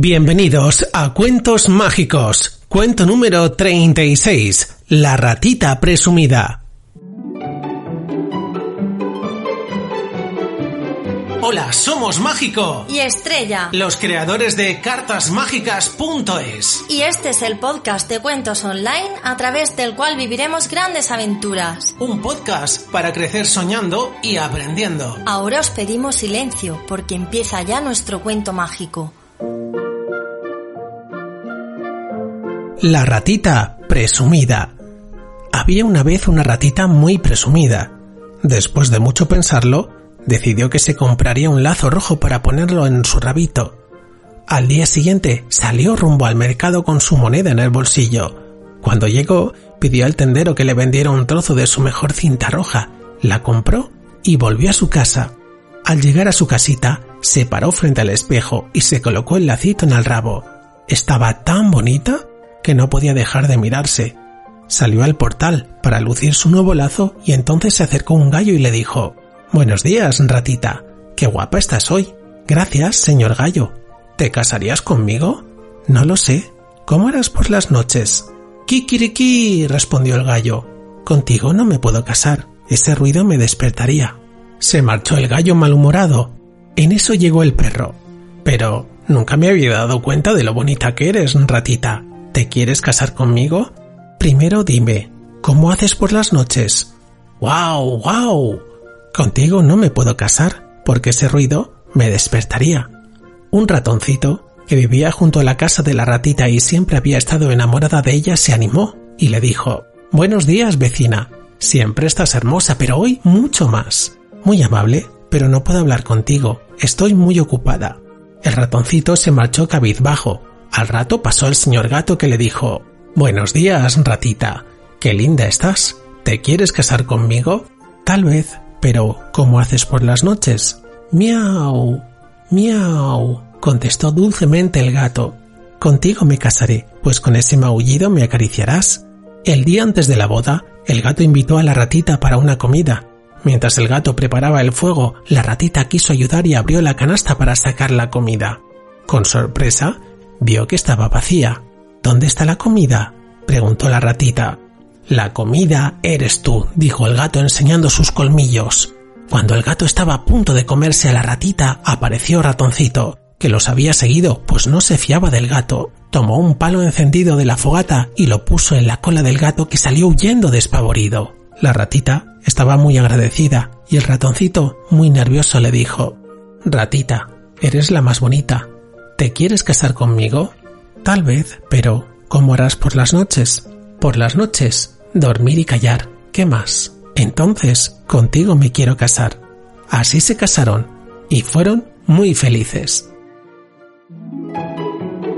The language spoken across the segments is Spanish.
Bienvenidos a Cuentos Mágicos, cuento número 36, La ratita presumida. Hola, somos Mágico, y Estrella. los creadores de cartasmágicas.es. Y este es el podcast de cuentos online a través del cual viviremos grandes aventuras. Un podcast para crecer soñando y aprendiendo. Ahora os pedimos silencio porque empieza ya nuestro cuento mágico. La ratita presumida. Había una vez una ratita muy presumida. Después de mucho pensarlo, decidió que se compraría un lazo rojo para ponerlo en su rabito. Al día siguiente salió rumbo al mercado con su moneda en el bolsillo. Cuando llegó, pidió al tendero que le vendiera un trozo de su mejor cinta roja, la compró y volvió a su casa. Al llegar a su casita, se paró frente al espejo y se colocó el lacito en el rabo. Estaba tan bonita que no podía dejar de mirarse. Salió al portal para lucir su nuevo lazo y entonces se acercó un gallo y le dijo Buenos días, ratita. Qué guapa estás hoy. Gracias, señor gallo. ¿Te casarías conmigo? No lo sé. ¿Cómo eras por las noches? Kikiriki, respondió el gallo. Contigo no me puedo casar. Ese ruido me despertaría. Se marchó el gallo malhumorado. En eso llegó el perro. Pero nunca me había dado cuenta de lo bonita que eres, ratita. ¿Te quieres casar conmigo? Primero dime, ¿cómo haces por las noches? ¡Wow! ¡Wow! Contigo no me puedo casar, porque ese ruido me despertaría. Un ratoncito, que vivía junto a la casa de la ratita y siempre había estado enamorada de ella, se animó y le dijo Buenos días, vecina. Siempre estás hermosa, pero hoy mucho más. Muy amable, pero no puedo hablar contigo. Estoy muy ocupada. El ratoncito se marchó cabizbajo. Al rato pasó el señor gato que le dijo Buenos días, ratita. Qué linda estás. ¿Te quieres casar conmigo? Tal vez, pero ¿cómo haces por las noches? Miau. Miau. contestó dulcemente el gato. Contigo me casaré, pues con ese maullido me acariciarás. El día antes de la boda, el gato invitó a la ratita para una comida. Mientras el gato preparaba el fuego, la ratita quiso ayudar y abrió la canasta para sacar la comida. Con sorpresa, vio que estaba vacía. ¿Dónde está la comida? preguntó la ratita. La comida eres tú, dijo el gato enseñando sus colmillos. Cuando el gato estaba a punto de comerse a la ratita, apareció ratoncito, que los había seguido, pues no se fiaba del gato. Tomó un palo encendido de la fogata y lo puso en la cola del gato que salió huyendo despavorido. La ratita estaba muy agradecida y el ratoncito, muy nervioso, le dijo Ratita, eres la más bonita. ¿Te quieres casar conmigo? Tal vez, pero ¿cómo harás por las noches? Por las noches, dormir y callar. ¿Qué más? Entonces, contigo me quiero casar. Así se casaron y fueron muy felices.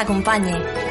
acompañe.